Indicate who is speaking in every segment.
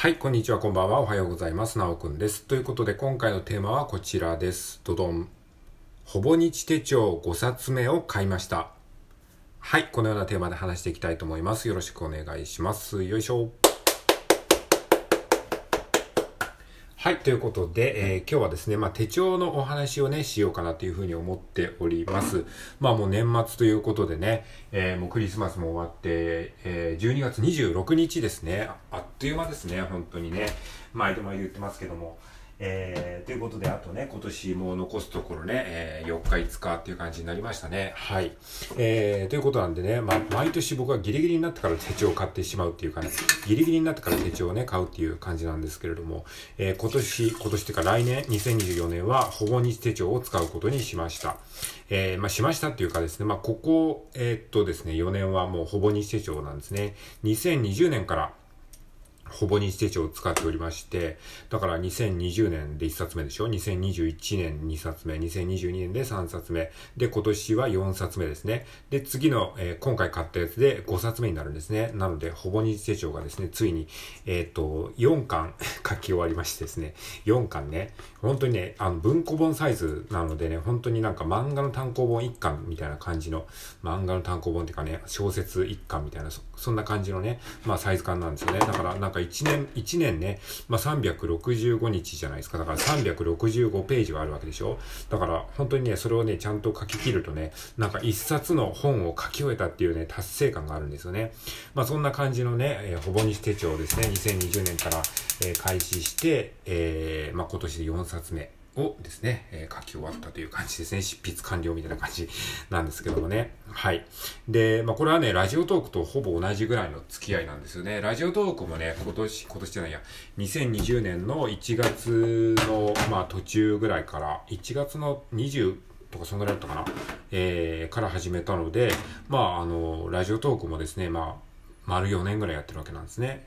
Speaker 1: はい、こんにちは、こんばんは。おはようございます。なおくんです。ということで、今回のテーマはこちらです。どどん。ほぼ日手帳5冊目を買いました。はい、このようなテーマで話していきたいと思います。よろしくお願いします。よいしょ。はい、ということで、えー今日はですね、まあ、手帳のお話をね、しようかなというふうに思っております。まあ、もう年末ということでね、えーもうクリスマスも終わって、えー12月26日ですね。ああっという間ですね、本当にね。毎度毎度言ってますけども。えーということで、あとね、今年も残すところね、えー4日5日っていう感じになりましたね。はい。えーということなんでね、まあ、毎年僕はギリギリになってから手帳を買ってしまうっていうかね、ギリギリになってから手帳をね、買うっていう感じなんですけれども、えー今年、今年っていうか来年、2024年はほぼ日手帳を使うことにしました。えーまあ、しましたっていうかですね、まあ、ここ、えーっとですね、4年はもうほぼ日手帳なんですね。2020年から、ほぼ日手帳を使っておりまして、だから2020年で1冊目でしょ ?2021 年2冊目、2022年で3冊目、で、今年は4冊目ですね。で、次の、えー今回買ったやつで5冊目になるんですね。なので、ほぼ日手帳がですね、ついに、えーっと、4巻 書き終わりましてですね、4巻ね、本当にね、あの、文庫本サイズなのでね、本当になんか漫画の単行本1巻みたいな感じの、漫画の単行本っていうかね、小説1巻みたいな、そんな感じのね、まあサイズ感なんですよね。だからなんか1年、1年ね、まあ365日じゃないですか。だから365ページがあるわけでしょ。だから本当にね、それをね、ちゃんと書き切るとね、なんか1冊の本を書き終えたっていうね、達成感があるんですよね。まあそんな感じのね、えーほぼ日手帳をですね、2020年から、えー開始して、えーまあ今年で4冊目。をですね、えー書き終わったという感じですね。執筆完了みたいな感じなんですけどもね。はい。で、まあこれはね、ラジオトークとほぼ同じぐらいの付き合いなんですよね。ラジオトークもね、今年、今年じゃないや、2020年の1月の、まあ途中ぐらいから、1月の20、とかそんぐらいだったかな、えー、から始めたので、まああの、ラジオトークもですね、まあ、丸4年ぐらいやってるわけなんですね。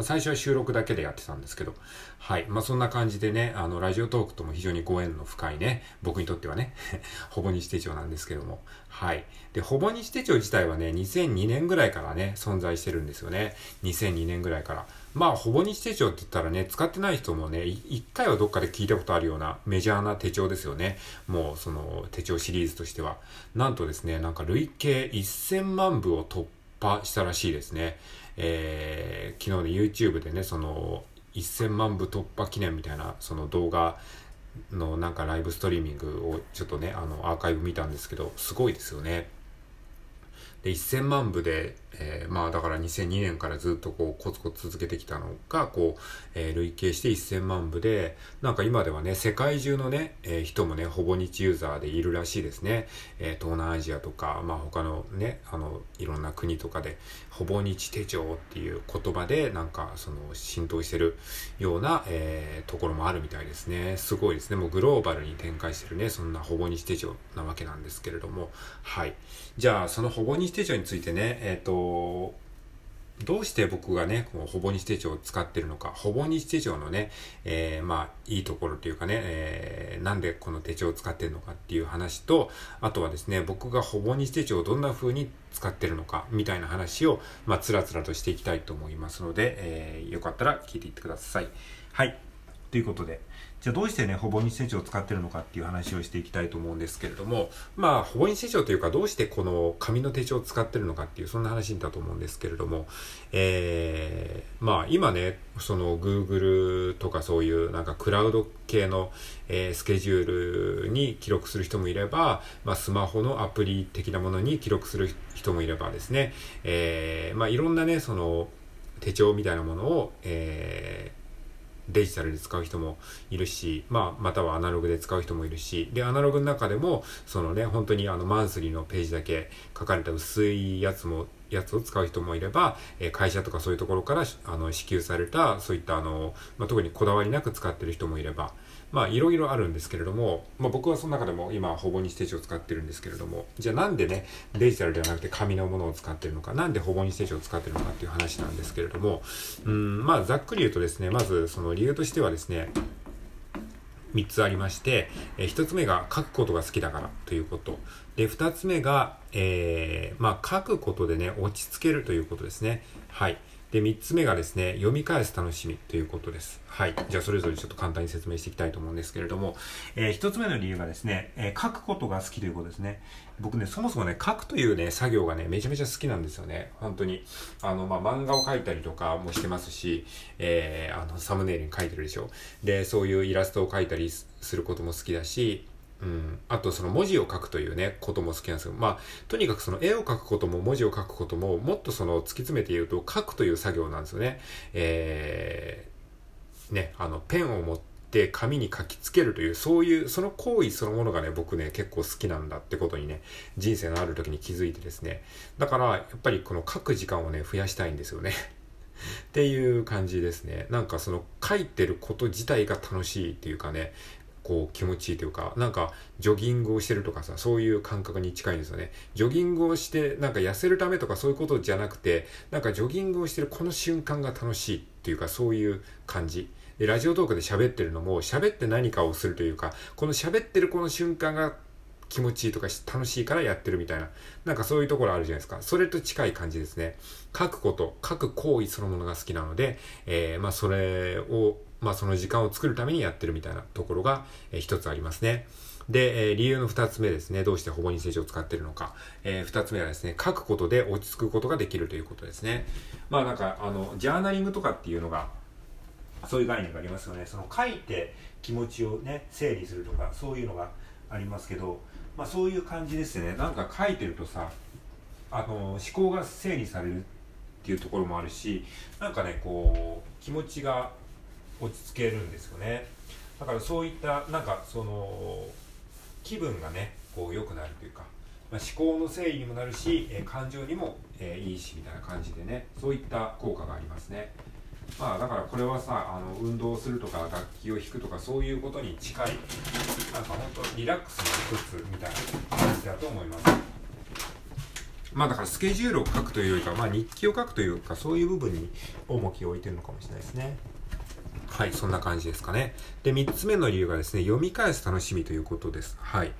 Speaker 1: 最初は収録だけでやってたんですけど、はい。まあ、そんな感じでね、あの、ラジオトークとも非常にご縁の深いね、僕にとってはね、ほぼ日手帳なんですけども、はい。で、ほぼ日手帳自体はね、2002年ぐらいからね、存在してるんですよね。2002年ぐらいから。まあ、ほぼ日手帳って言ったらね、使ってない人もね、一回はどっかで聞いたことあるようなメジャーな手帳ですよね。もう、その、手帳シリーズとしては。なんとですね、なんか累計1000万部を突破したらしいですね。えー、昨日ね、YouTube でね、その、1000万部突破記念みたいな、その動画のなんかライブストリーミングをちょっとね、あの、アーカイブ見たんですけど、すごいですよね。で、1000万部で、えーまあだから2002年からずっとこうコツコツ続けてきたのが、こう、えー累計して1000万部で、なんか今ではね、世界中のね、えー人もね、ほぼ日ユーザーでいるらしいですね。え東南アジアとか、まあ他のね、あの、いろんな国とかで、ほぼ日手帳っていう言葉で、なんかその浸透してるような、えところもあるみたいですね。すごいですね。もうグローバルに展開してるね、そんなほぼ日手帳なわけなんですけれども、はい。じゃあ、そのほぼ日手帳についてね、えっ、と、どうして僕がね、このほぼ日手帳を使ってるのか、ほぼ日手帳のね、えーまあ、いいところというかね、えーなんでこの手帳を使ってるのかっていう話と、あとはですね、僕がほぼ日手帳をどんな風に使ってるのか、みたいな話を、まあ、つらつらとしていきたいと思いますので、えーよかったら聞いていってください。はい。ということで、じゃあどうしてね、ほぼ日手帳を使ってるのかっていう話をしていきたいと思うんですけれども、まあ、ほぼ日手帳というか、どうしてこの紙の手帳を使ってるのかっていう、そんな話だと思うんですけれども、えー、まあ、今ね、その Google とかそういうなんかクラウド系の、えースケジュールに記録する人もいれば、まあ、スマホのアプリ的なものに記録する人もいればですね、えー、まあ、いろんなね、その手帳みたいなものを、えーデジタルで使う人もいるし、まあ、またはアナログで使う人もいるし、で、アナログの中でも、そのね、本当にあの、マンスリーのページだけ書かれた薄いやつも、やつを使う人もいれば、え会社とかそういうところから、あの、支給された、そういったあの、まあ、特にこだわりなく使ってる人もいれば、まあ、いろいろあるんですけれども、まあ、僕はその中でも今、ほぼ日手帳を使ってるんですけれども、じゃあなんでね、デジタルではなくて紙のものを使ってるのか、なんでほぼ日手帳を使ってるのかっていう話なんですけれども、うん、まあ、ざっくり言うとですね、まずその理由としてはですね、3つありまして、えー1つ目が書くことが好きだからということ。で、2つ目が、えーまあ、書くことでね、落ち着けるということですね。はい。で、3つ目がですね、読み返す楽しみということです。はい。じゃあ、それぞれちょっと簡単に説明していきたいと思うんですけれども、えー、1つ目の理由がですね、えー、書くことが好きということですね。僕ね、そもそもね、書くというね、作業がね、めちゃめちゃ好きなんですよね。本当に。あの、まあ、漫画を描いたりとかもしてますし、えー、あの、サムネイルに書いてるでしょ。で、そういうイラストを描いたりすることも好きだし、うん。あとその文字を書くというね、ことも好きなんですよ。まあ、とにかくその絵を描くことも文字を書くことも、もっとその突き詰めて言うと書くという作業なんですよね。えー、ね、あの、ペンを持って紙に書きつけるという、そういう、その行為そのものがね、僕ね、結構好きなんだってことにね、人生のある時に気づいてですね。だから、やっぱりこの書く時間をね、増やしたいんですよね。っていう感じですね。なんかその書いてること自体が楽しいっていうかね、こう気持ちいいというか、なんかジョギングをしてるとかさ、そういう感覚に近いんですよね。ジョギングをして、なんか痩せるためとかそういうことじゃなくて、なんかジョギングをしてるこの瞬間が楽しいっていうか、そういう感じ。で、ラジオトークで喋ってるのも、喋って何かをするというか、この喋ってるこの瞬間が気持ちいいとか楽しいからやってるみたいな、なんかそういうところあるじゃないですか。それと近い感じですね。書くこと、書く行為そのものが好きなので、えー、まあそれをまあその時間を作るためにやってるみたいなところが、えー、一つありますね。で、え、理由の二つ目ですね。どうしてほぼ日成長を使ってるのか。えー、二つ目はですね、書くことで落ち着くことができるということですね。まあなんか、あの、ジャーナリングとかっていうのが、そういう概念がありますよね。その書いて気持ちをね、整理するとか、そういうのがありますけど、まあそういう感じですね。なんか書いてるとさ、あの、思考が整理されるっていうところもあるし、なんかね、こう、気持ちが落ち着けるんですよね。だからそういったなんかその気分がねこう良くなるというか、まあ、思考の整理にもなるし、え、感情にも、え、いいしみたいな感じでねそういった効果がありますね。まあだからこれはさあの運動するとか楽器を弾くとかそういうことに近いなんか本当リラックスの一つみたいな感じだと思います。まあだからスケジュールを書くというよりか、まあ日記を書くというか、そういう部分に重きを置いてるのかもしれないですね。はい、そんな感じですかね。で、3つ目の理由がですね、読み返す楽しみということです。はい。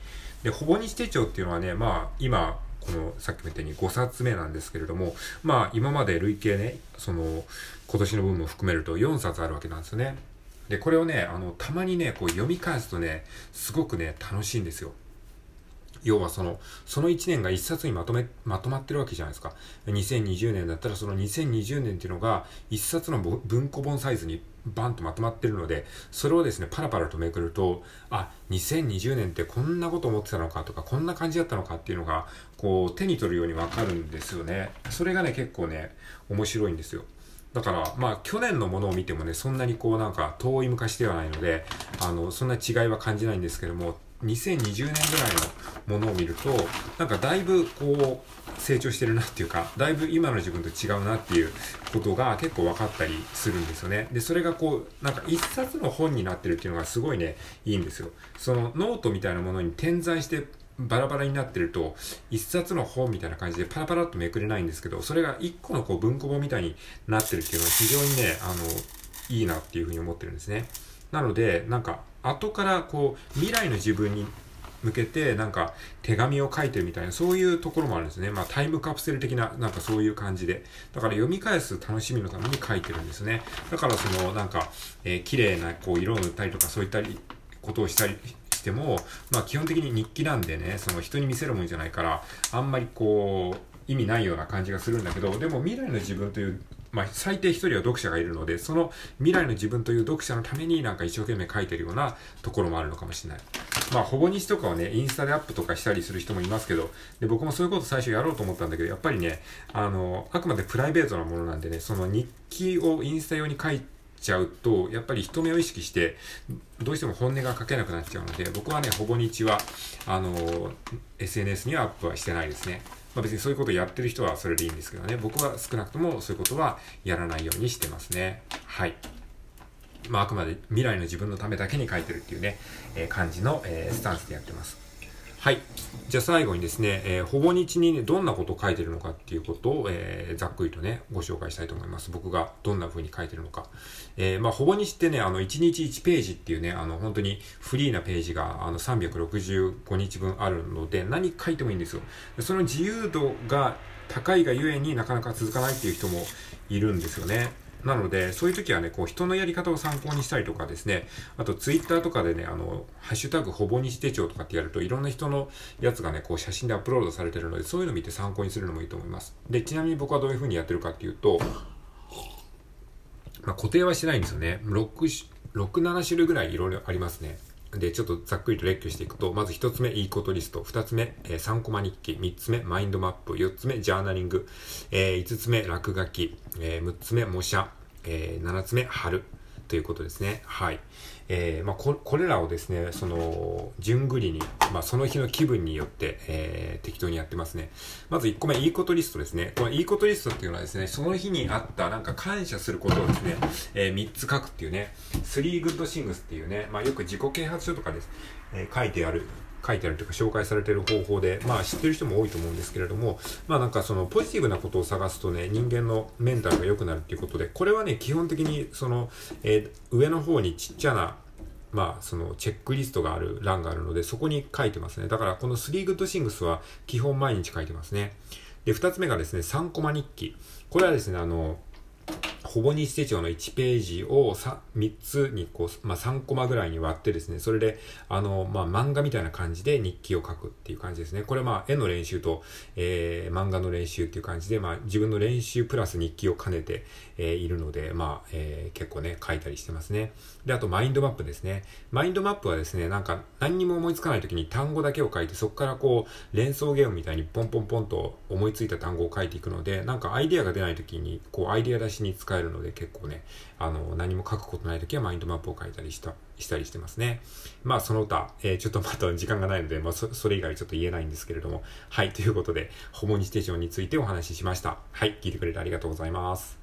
Speaker 1: で、ほぼ日手帳っていうのはね、まあ、今、この、さっきも言ったように5冊目なんですけれども、まあ、今まで累計ね、その、今年の分も含めると4冊あるわけなんですよね。で、これをね、あの、たまにね、こう読み返すとね、すごくね、楽しいんですよ。要はその、その1年が1冊にまとめ、まとまってるわけじゃないですか。2020年だったらその2020年っていうのが1冊の文庫本サイズにバンとまとまってるので、それをですね、パラパラとめくると、あ、2020年ってこんなこと思ってたのかとか、こんな感じだったのかっていうのが、こう、手に取るようにわかるんですよね。それがね、結構ね、面白いんですよ。だから、まあ、去年のものを見てもね、そんなにこう、なんか、遠い昔ではないので、あの、そんな違いは感じないんですけども、2020年ぐらいのものを見ると、なんかだいぶこう成長してるなっていうか、だいぶ今の自分と違うなっていうことが結構分かったりするんですよね。で、それがこう、なんか一冊の本になってるっていうのがすごいね、いいんですよ。そのノートみたいなものに点在してバラバラになってると、一冊の本みたいな感じでパラパラっとめくれないんですけど、それが一個のこう文庫本みたいになってるっていうのは非常にね、あの、いいなっていうふうに思ってるんですね。なので、なんか、後からこう未来の自分に向けてなんか手紙を書いてるみたいなそういうところもあるんですね。まあタイムカプセル的ななんかそういう感じで。だから読み返す楽しみのために書いてるんですね。だからそのなんか、えー、綺麗なこう色を塗ったりとかそういったりことをしたりしても、まあ基本的に日記なんでね、その人に見せるもんじゃないから、あんまりこう、意味ないような感じがするんだけど、でも未来の自分というまあ、最低一人は読者がいるので、その未来の自分という読者のためになんか一生懸命書いてるようなところもあるのかもしれない。まあ、ほぼ日とかをね、インスタでアップとかしたりする人もいますけど、で、僕もそういうこと最初やろうと思ったんだけど、やっぱりね、あの、あくまでプライベートなものなんでね、その日記をインスタ用に書いちゃうと、やっぱり人目を意識して、どうしても本音が書けなくなっちゃうので、僕はね、ほぼ日は、あの、SNS にはアップはしてないですね。まあ別にそういうことをやってる人はそれでいいんですけどね。僕は少なくともそういうことはやらないようにしてますね。はい。まああくまで未来の自分のためだけに書いてるっていうね、えー、感じの、えー、スタンスでやってます。はい。じゃあ最後にですね、えー、ほぼ日にね、どんなことを書いてるのかっていうことを、えー、ざっくりとね、ご紹介したいと思います。僕がどんな風に書いてるのか。えー、まあ、ほぼ日ってね、あの、1日1ページっていうね、あの、本当にフリーなページが、あの、365日分あるので、何書いてもいいんですよ。その自由度が高いがゆえになかなか続かないっていう人もいるんですよね。なので、そういう時はね、こう、人のやり方を参考にしたりとかですね、あと、ツイッターとかでね、あの、ハッシュタグほぼ日手帳とかってやると、いろんな人のやつがね、こう、写真でアップロードされてるので、そういうの見て参考にするのもいいと思います。で、ちなみに僕はどういう風にやってるかっていうと、まあ、固定はしてないんですよね。6、6、7種類ぐらいいろいろありますね。で、ちょっとざっくりと列挙していくと、まず一つ目、いいことリスト。二つ目、えー、3コマ日記。三つ目、マインドマップ。四つ目、ジャーナリング。えー、5つ目、落書き。えー、6つ目、模写。えー、7つ目、春ということですね。はい。えー、まあこ、これらをですね、その、順繰りに、まあ、その日の気分によって、えー、適当にやってますね。まず1個目、いいことリストですね。このいいことリストっていうのはですね、その日にあったなんか感謝することをですね、えー、3つ書くっていうね、3 good things っていうね、まあ、よく自己啓発書とかです、えー、書いてある書いてあるというか紹介されている方法で、まあ知ってる人も多いと思うんですけれども、まあなんかそのポジティブなことを探すとね、人間のメンタルが良くなるっていうことで、これはね、基本的にその、えー、上の方にちっちゃなまあ、そのチェックリストがある欄があるので、そこに書いてますね。だからこの3 good things は基本毎日書いてますね。で、2つ目がですね、3コマ日記。これはですね、あの、ほぼ日手帳の1ページを 3, 3つにこう、まあ、3コマぐらいに割ってですね、それで、あの、まあ、漫画みたいな感じで日記を書くっていう感じですね。これまあ、絵の練習と、えー、漫画の練習っていう感じで、まあ、自分の練習プラス日記を兼ねて、えー、いるので、まあ、えー、結構ね、書いたりしてますね。で、あと、マインドマップですね。マインドマップはですね、なんか、何にも思いつかない時に単語だけを書いて、そこからこう、連想ゲームみたいにポンポンポンと思いついた単語を書いていくので、なんかアイデアが出ない時に、こう、アイデア出しに使えるので、結構ね、あの、何も書くことない時はマインドマップを書いたりした、したりしてますね。まあ、その他、えー、ちょっとまた時間がないので、まあそ、それ以外ちょっと言えないんですけれども、はい、ということで、ホモニステーションについてお話ししました。はい、聞いてくれてありがとうございます。